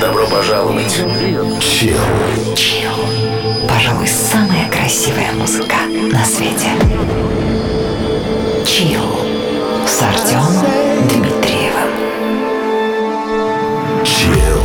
Добро пожаловать. Чил. Пожалуй, самая красивая музыка на свете. Чил с Артемом Дмитриевым. Чил.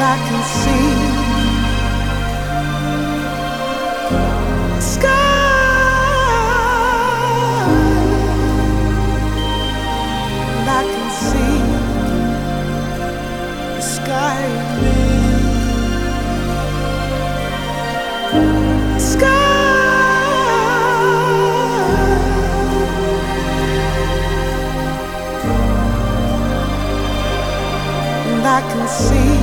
I can see sky, I can see the sky and I can see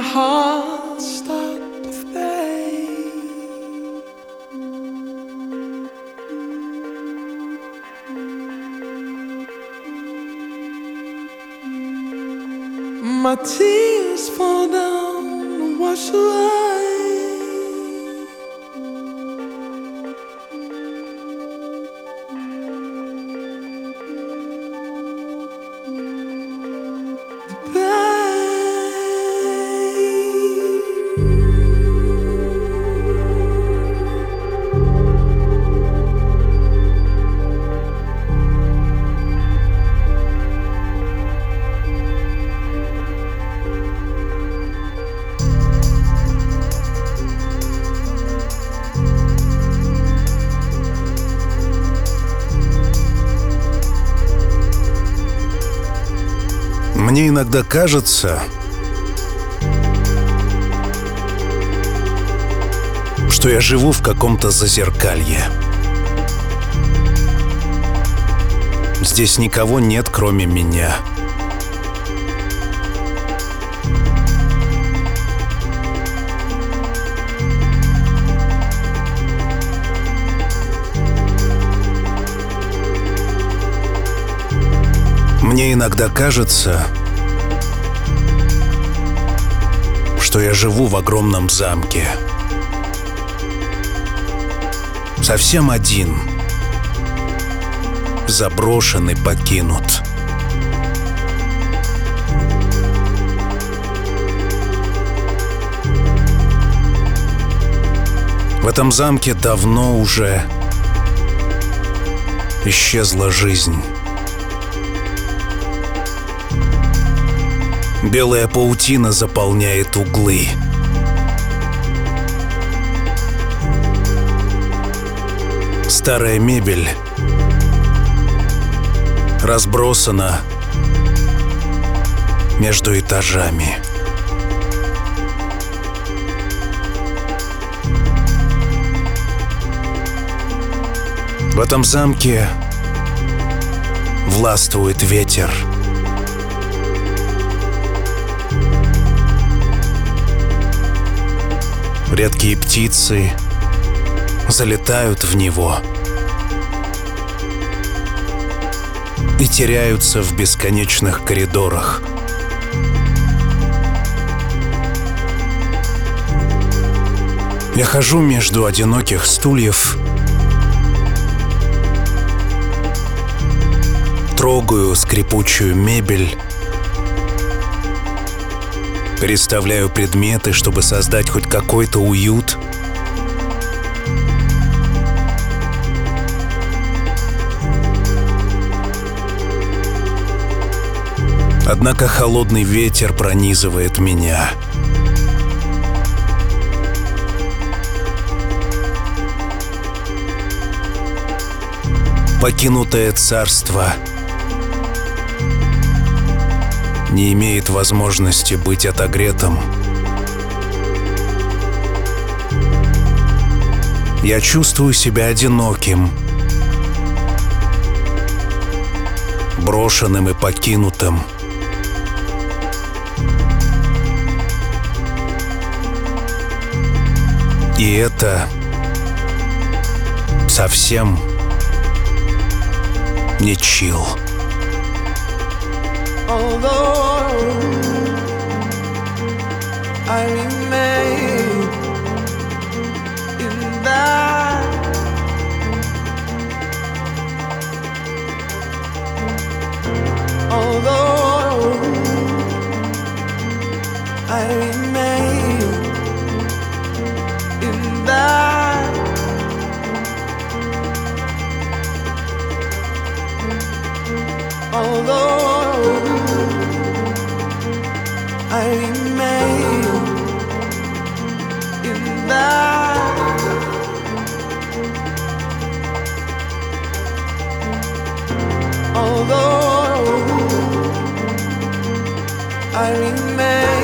my heart to fade. My tears fall down and wash away. Иногда кажется, что я живу в каком-то зазеркалье. Здесь никого нет, кроме меня. Мне иногда кажется, что я живу в огромном замке. Совсем один. Заброшен и покинут. В этом замке давно уже исчезла жизнь. Белая паутина заполняет углы. Старая мебель разбросана между этажами. В этом замке властвует ветер — Редкие птицы залетают в него и теряются в бесконечных коридорах. Я хожу между одиноких стульев, трогаю скрипучую мебель, переставляю предметы, чтобы создать хоть какой-то уют. Однако холодный ветер пронизывает меня. Покинутое царство — не имеет возможности быть отогретым. Я чувствую себя одиноким, брошенным и покинутым. И это совсем не чил. Although I remain in that although I remain in that although I remain in that although I remain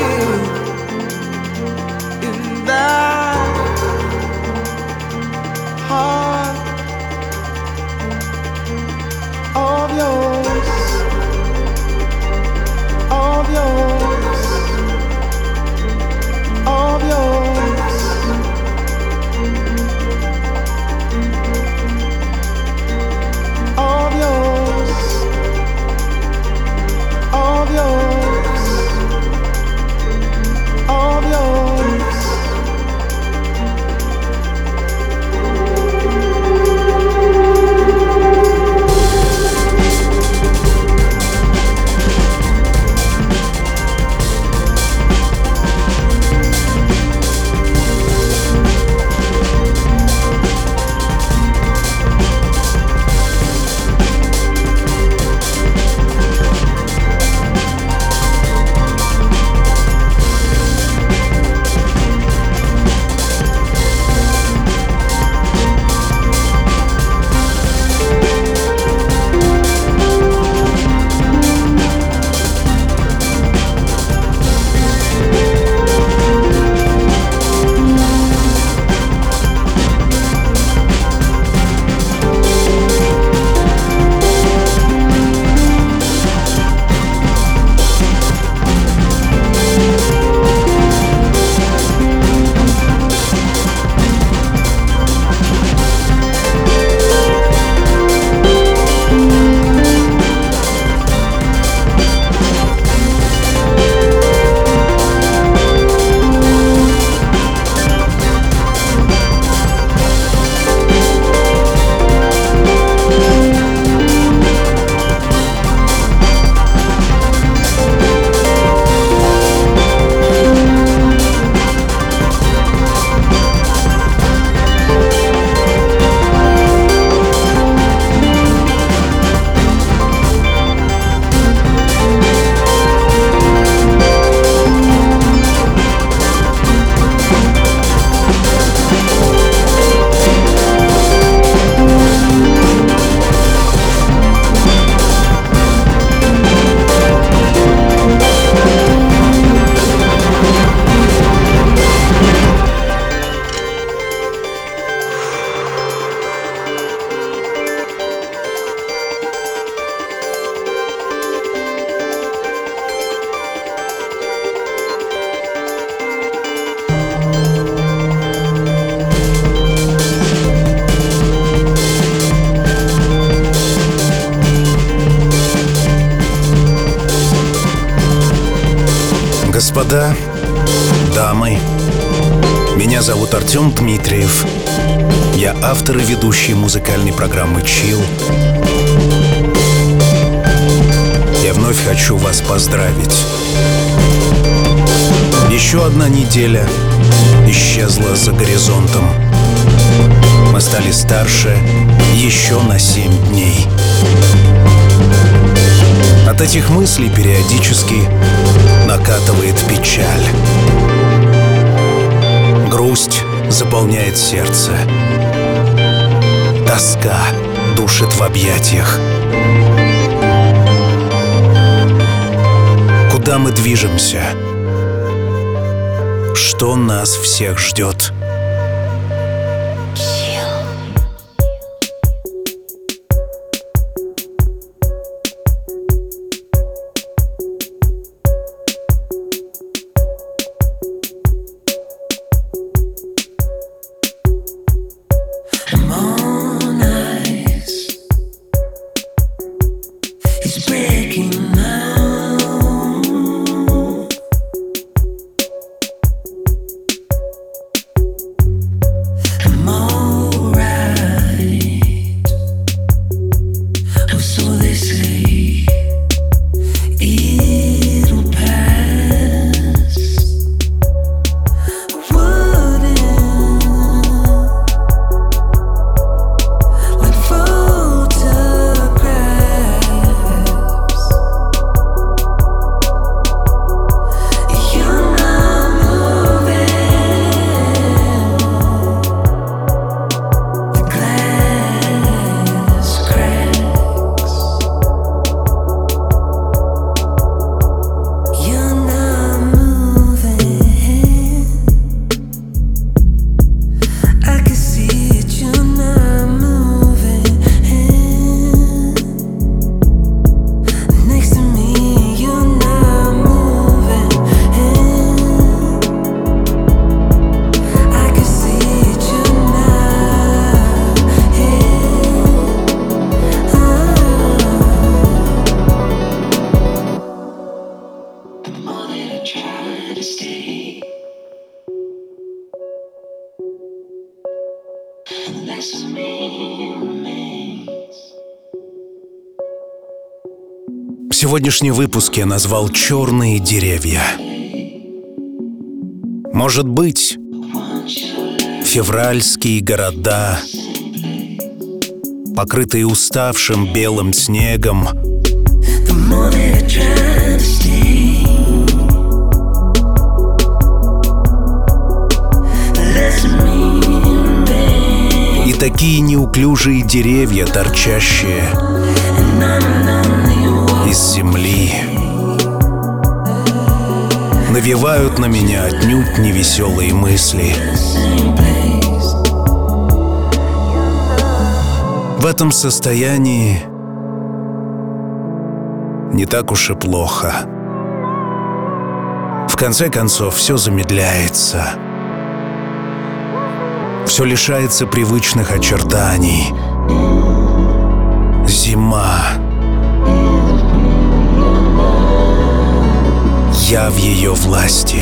Господа, дамы, меня зовут Артем Дмитриев. Я автор и ведущий музыкальной программы «Чил». Я вновь хочу вас поздравить. Еще одна неделя исчезла за горизонтом. Мы стали старше еще на семь дней. От этих мыслей периодически накатывает печаль. Грусть заполняет сердце. Тоска душит в объятиях. Куда мы движемся? Что нас всех ждет? Сегодняшний выпуск я назвал «Черные деревья». Может быть, февральские города, покрытые уставшим белым снегом, и такие неуклюжие деревья, торчащие из земли навевают на меня отнюдь невеселые мысли. В этом состоянии не так уж и плохо. В конце концов, все замедляется. Все лишается привычных очертаний. Зима. Я в ее власти.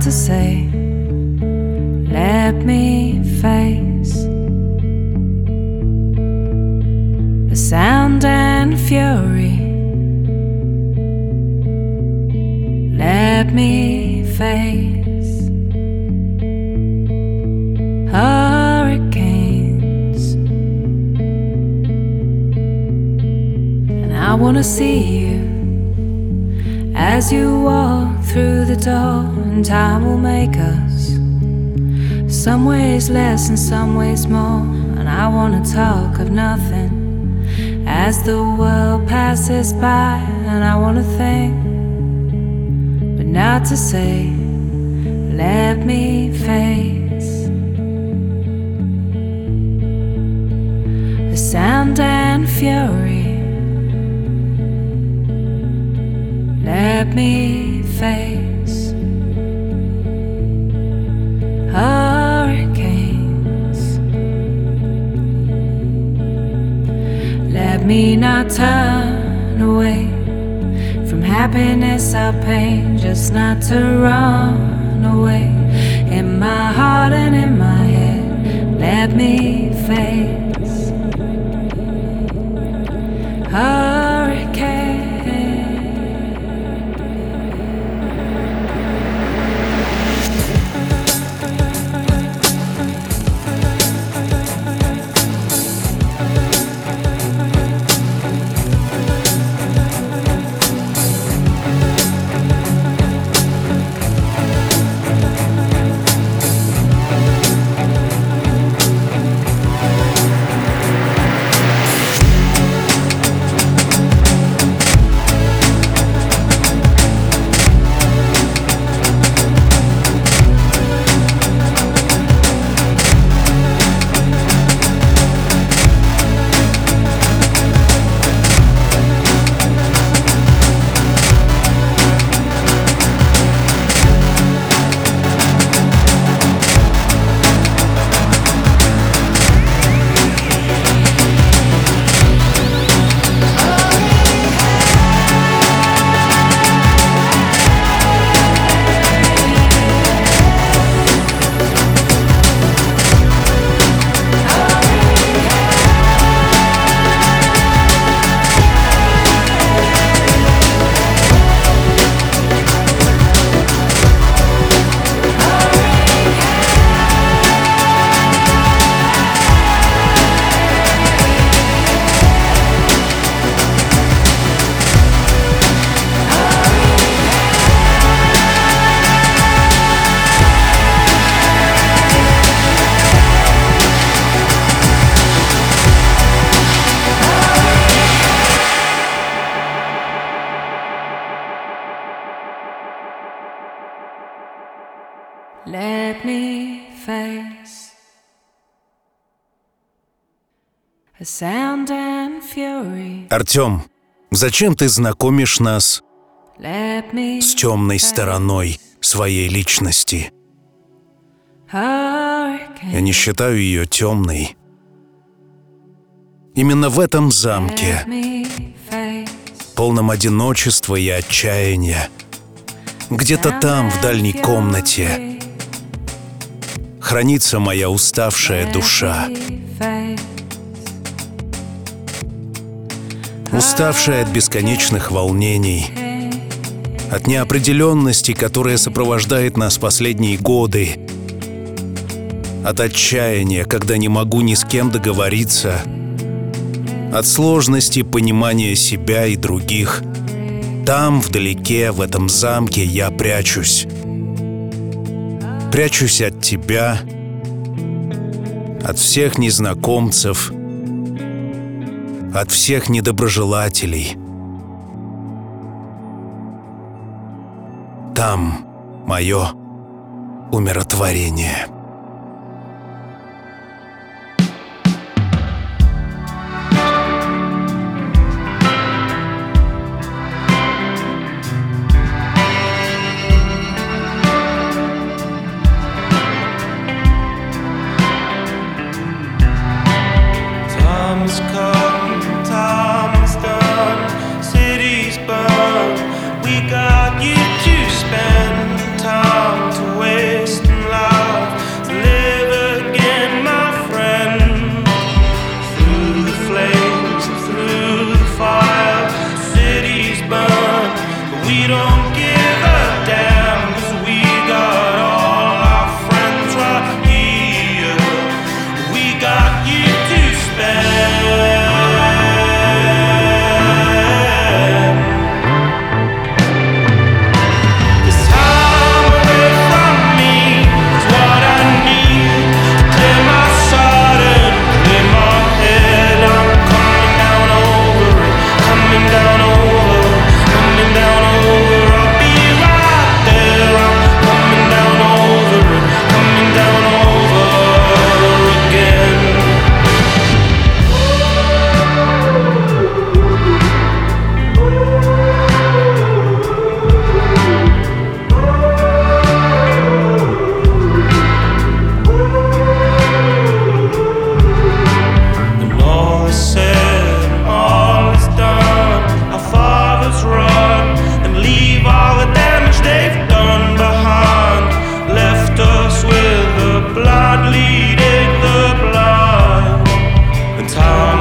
To say, some ways less and some ways more. And I wanna talk of nothing as the world passes by, and I wanna think, but not to say, let me face the sound and fury. Let me face hurricanes. Let me not turn away from happiness or pain, just not to run away in my heart and in my head. Let me face hurricanes. Артем, зачем ты знакомишь нас с темной стороной своей личности? Я не считаю ее темной. Именно в этом замке, полном одиночества и отчаяния, где-то там, в дальней комнате, хранится моя уставшая душа, уставшая от бесконечных волнений, от неопределенности, которая сопровождает нас последние годы, от отчаяния, когда не могу ни с кем договориться, от сложности понимания себя и других. Там, вдалеке, в этом замке, я прячусь. Прячусь от тебя, от всех незнакомцев, от всех недоброжелателей. Там мое умиротворение.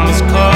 comes cold.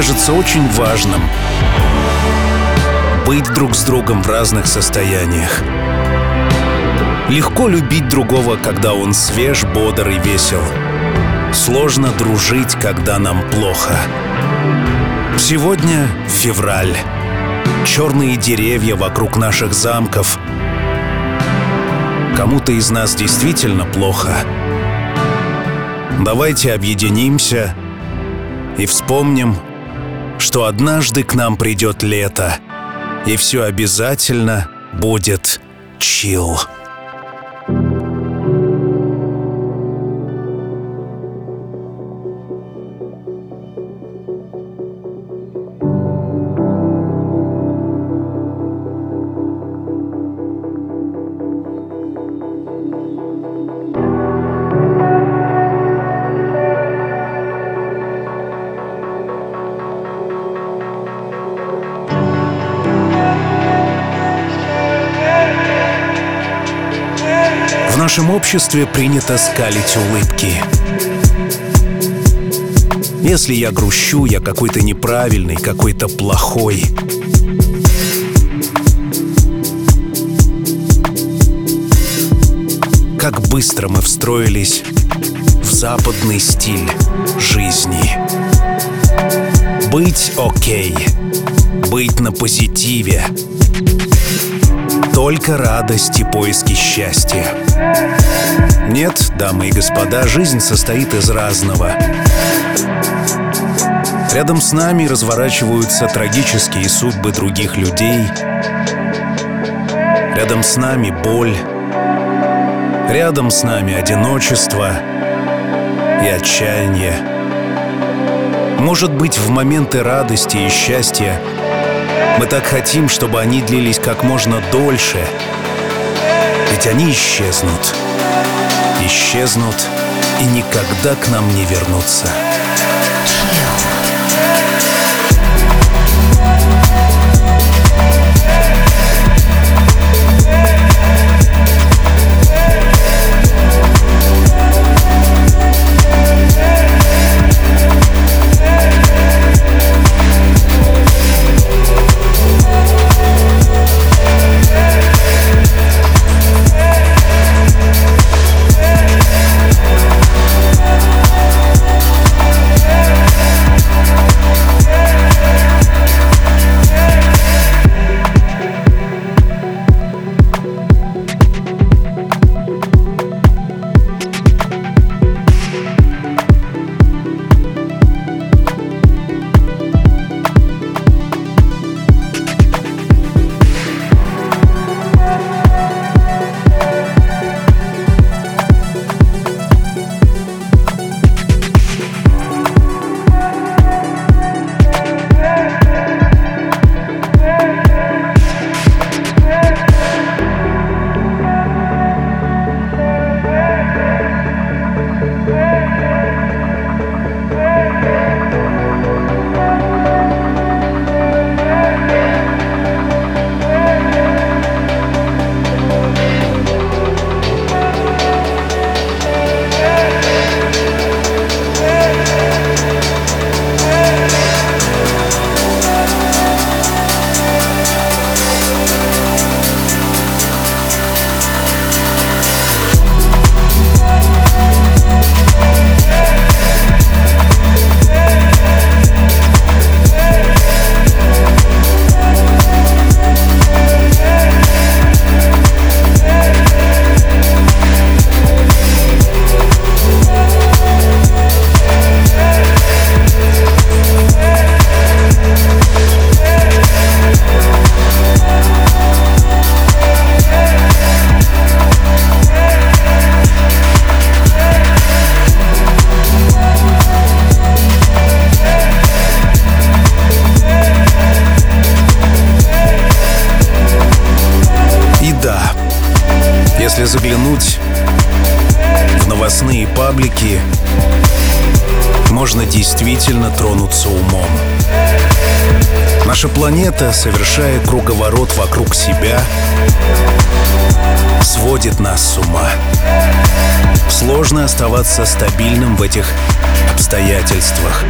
Кажется очень важным быть друг с другом в разных состояниях. Легко любить другого, когда он свеж, бодр и весел. Сложно дружить, когда нам плохо. Сегодня февраль. Черные деревья вокруг наших замков. Кому-то из нас действительно плохо. Давайте объединимся и вспомним, что однажды к нам придет лето, и все обязательно будет чил. Обществе принято скалить улыбки. Если я грущу, я какой-то неправильный, какой-то плохой. Как быстро мы встроились в западный стиль жизни. Быть окей, быть на позитиве, только радость и поиски счастья. Нет, дамы и господа, жизнь состоит из разного. Рядом с нами разворачиваются трагические судьбы других людей. Рядом с нами боль. Рядом с нами одиночество и отчаяние. Может быть, в моменты радости и счастья мы так хотим, чтобы они длились как можно дольше. Ведь они исчезнут. Исчезнут и никогда к нам не вернутся. Планета, совершая круговорот вокруг себя, сводит нас с ума. Сложно оставаться стабильным в этих обстоятельствах.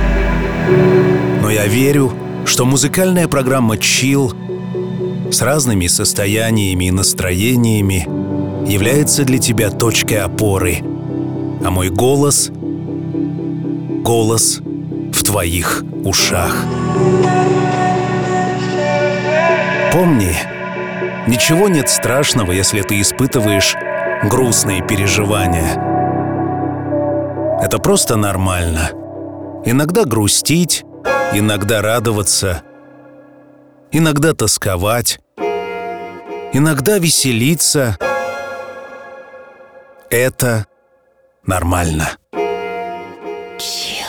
Но я верю, что музыкальная программа Chill с разными состояниями и настроениями является для тебя точкой опоры, а мой голос — голос в твоих ушах. Помни, ничего нет страшного, если ты испытываешь грустные переживания. Это просто нормально. Иногда грустить, иногда радоваться, иногда тосковать, иногда веселиться. Это нормально. I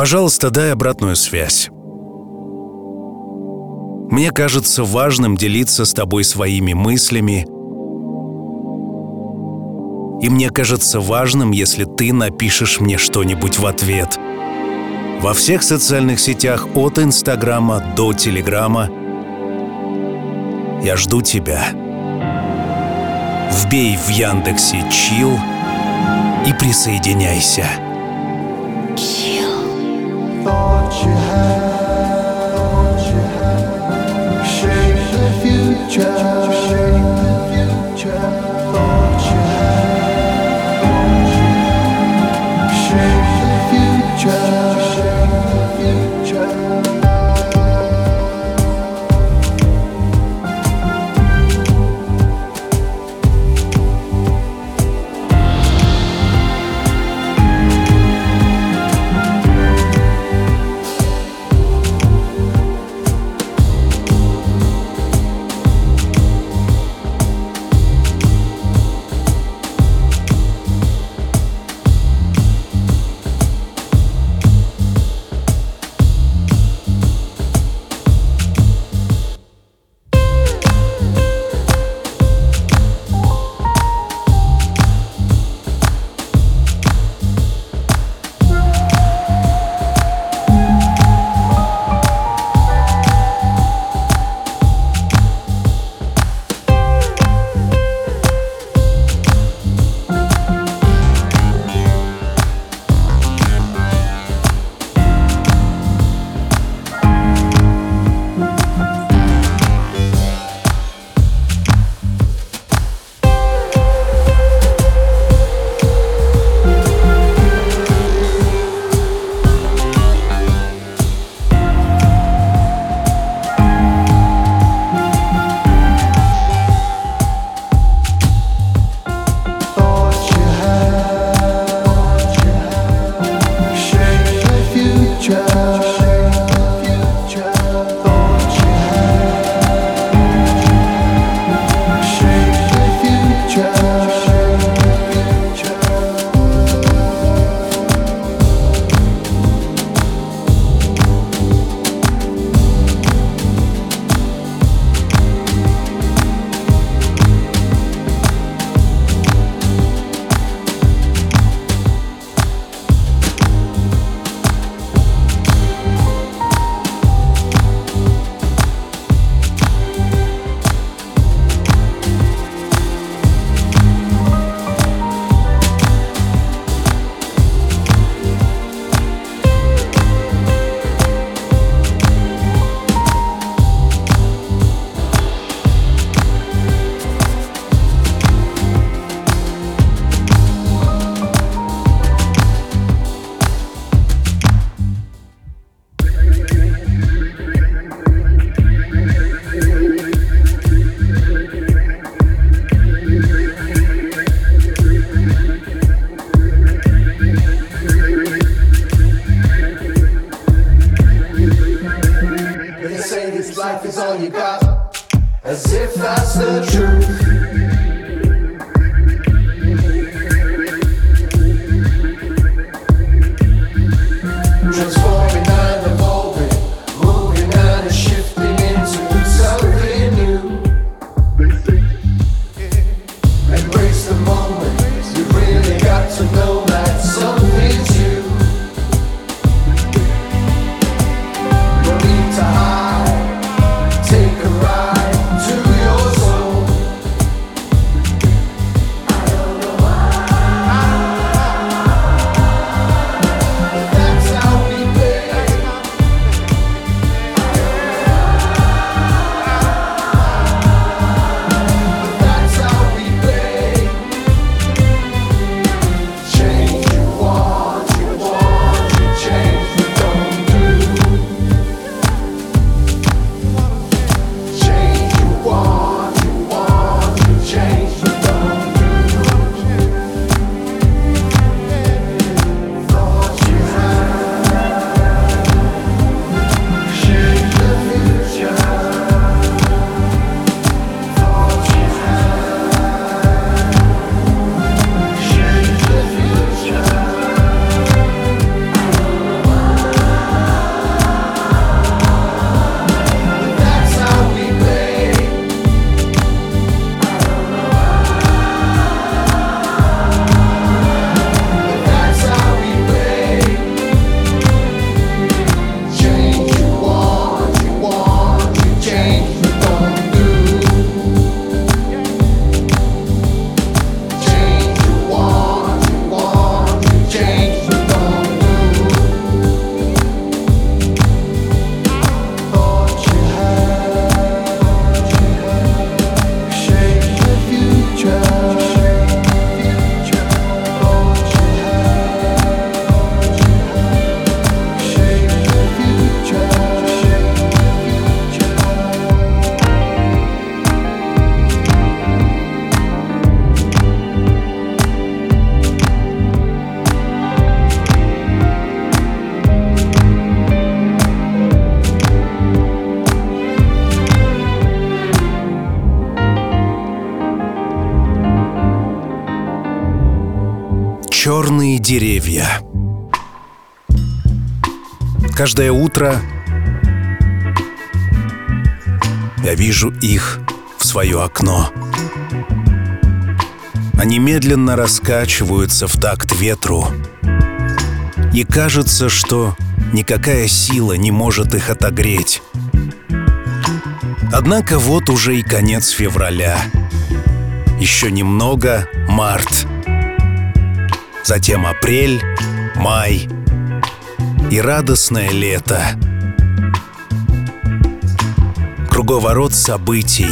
Пожалуйста, дай обратную связь. Мне кажется важным делиться с тобой своими мыслями. И мне кажется важным, если ты напишешь мне что-нибудь в ответ. Во всех социальных сетях от Инстаграма до Телеграма я жду тебя. Вбей в Яндексе «Чил» и присоединяйся. You had, thought you had, shape the future, shape the future, thought you had, shape the future, if that's the truth. Каждое утро я вижу их в свое окно. Они медленно раскачиваются в такт ветру. И кажется, что никакая сила не может их отогреть. Однако вот уже и конец февраля. Еще немного — март. Затем апрель, май и радостное лето. Круговорот событий.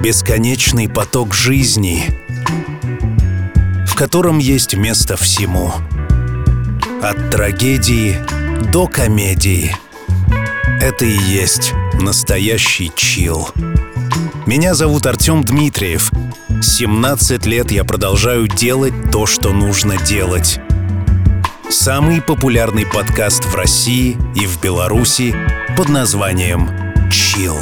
Бесконечный поток жизни, в котором есть место всему. От трагедии до комедии. Это и есть настоящий чил. Меня зовут Артем Дмитриев. 17 лет я продолжаю делать то, что нужно делать. Самый популярный подкаст в России и в Беларуси под названием «Чил».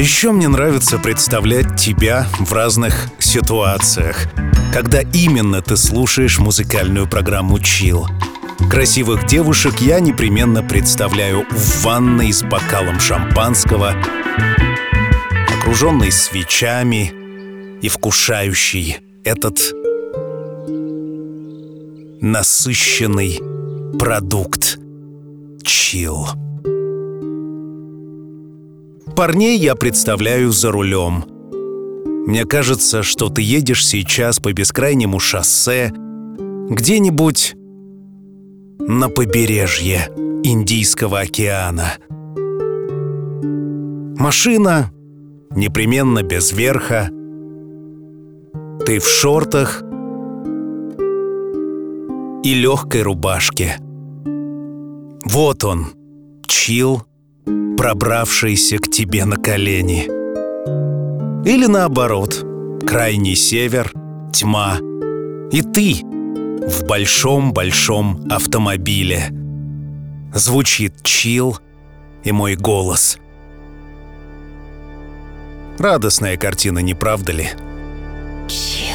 Еще мне нравится представлять тебя в разных ситуациях, когда именно ты слушаешь музыкальную программу «Чил». Красивых девушек я непременно представляю в ванной с бокалом шампанского, окруженной свечами и вкушающий этот насыщенный продукт чил парней я представляю за рулем. Мне кажется, что ты едешь сейчас по бескрайнему шоссе где-нибудь на побережье Индийского океана. Машина непременно без верха. Ты в шортах и легкой рубашке. Вот он, чил пробравшийся к тебе на колени. Или наоборот, крайний север, тьма, и ты в большом-большом автомобиле. Звучит чил и мой голос. Радостная картина, не правда ли? Yeah.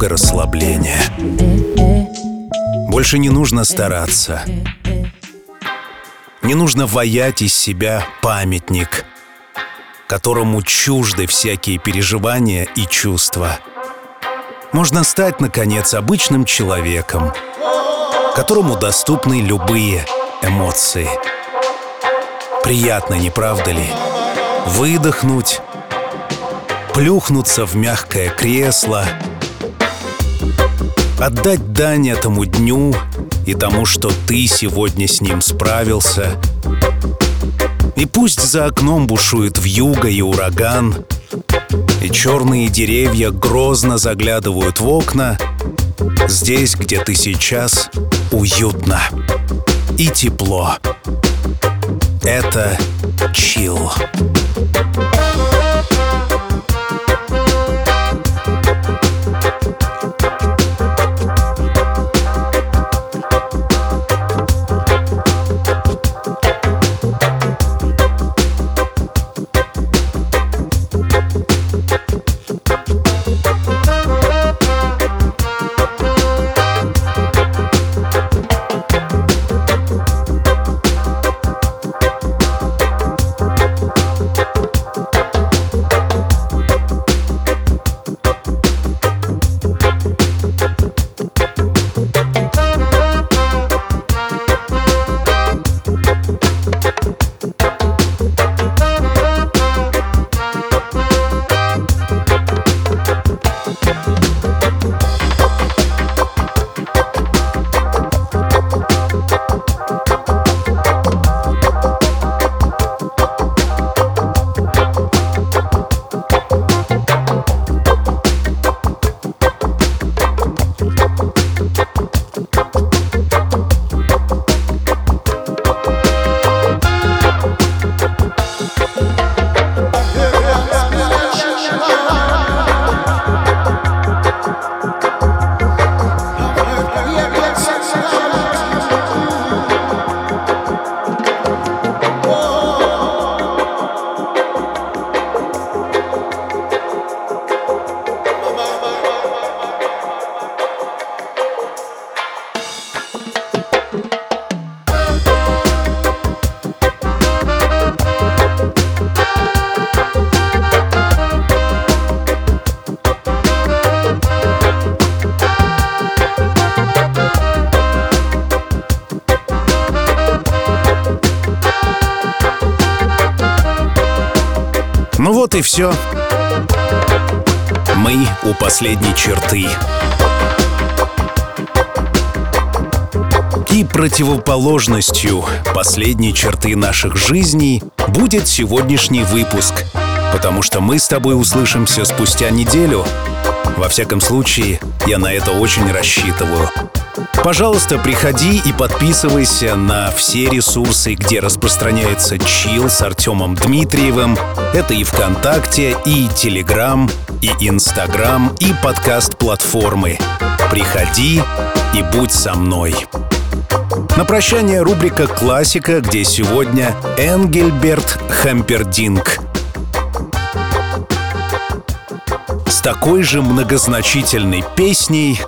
немного расслабления. Больше не нужно стараться. Не нужно воять из себя памятник, которому чужды всякие переживания и чувства. Можно стать, наконец, обычным человеком, которому доступны любые эмоции. Приятно, не правда ли? Выдохнуть, плюхнуться в мягкое кресло — Отдать дань этому дню и тому, что ты сегодня с ним справился. И пусть за окном бушует вьюга и ураган, и черные деревья грозно заглядывают в окна, здесь, где ты сейчас, уютно и тепло. Это чил. Последней черты. И противоположностью последней черты наших жизней будет сегодняшний выпуск, потому что мы с тобой услышимся спустя неделю. Во всяком случае, я на это очень рассчитываю. Пожалуйста, приходи и подписывайся на все ресурсы, где распространяется чил с Артемом Дмитриевым. Это и ВКонтакте, и Телеграм, и Инстаграм, и подкаст-платформы. Приходи и будь со мной. На прощание рубрика «Классика», где сегодня Энгельберт Хампердинг. С такой же многозначительной песней,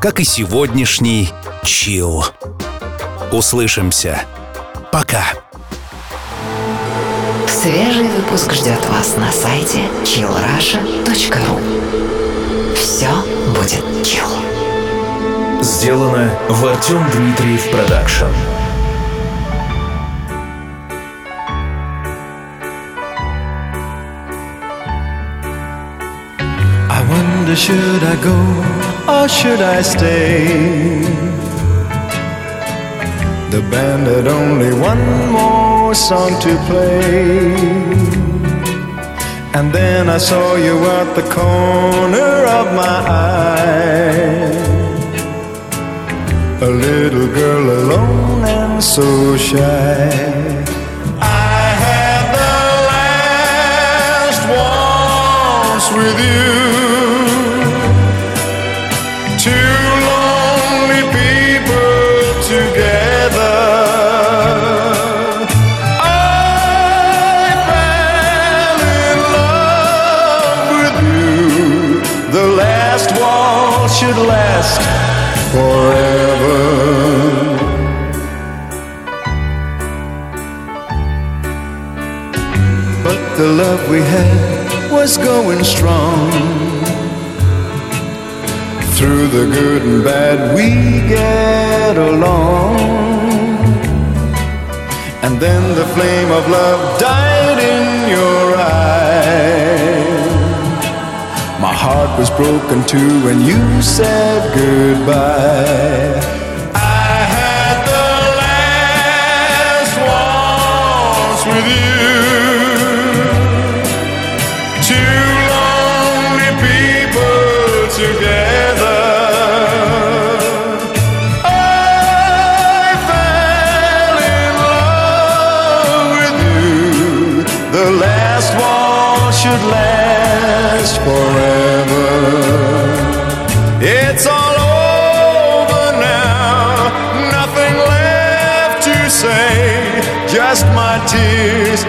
как и сегодняшний чил. Услышимся. Пока. Свежий выпуск ждет вас на сайте chillrussia.ru Все будет chill. Сделано в Артем Дмитриев Продакшн. I wonder should I go or should I stay? The band had only one more song to play. And then I saw you at the corner of my eye. A little girl alone and so shy. I had the last waltz with you. Last forever. But the love we had was going strong. Through the good and bad, we get along. And then the flame of love died in your heart was broken too when you said goodbye. I had the last waltz with you. Just my tears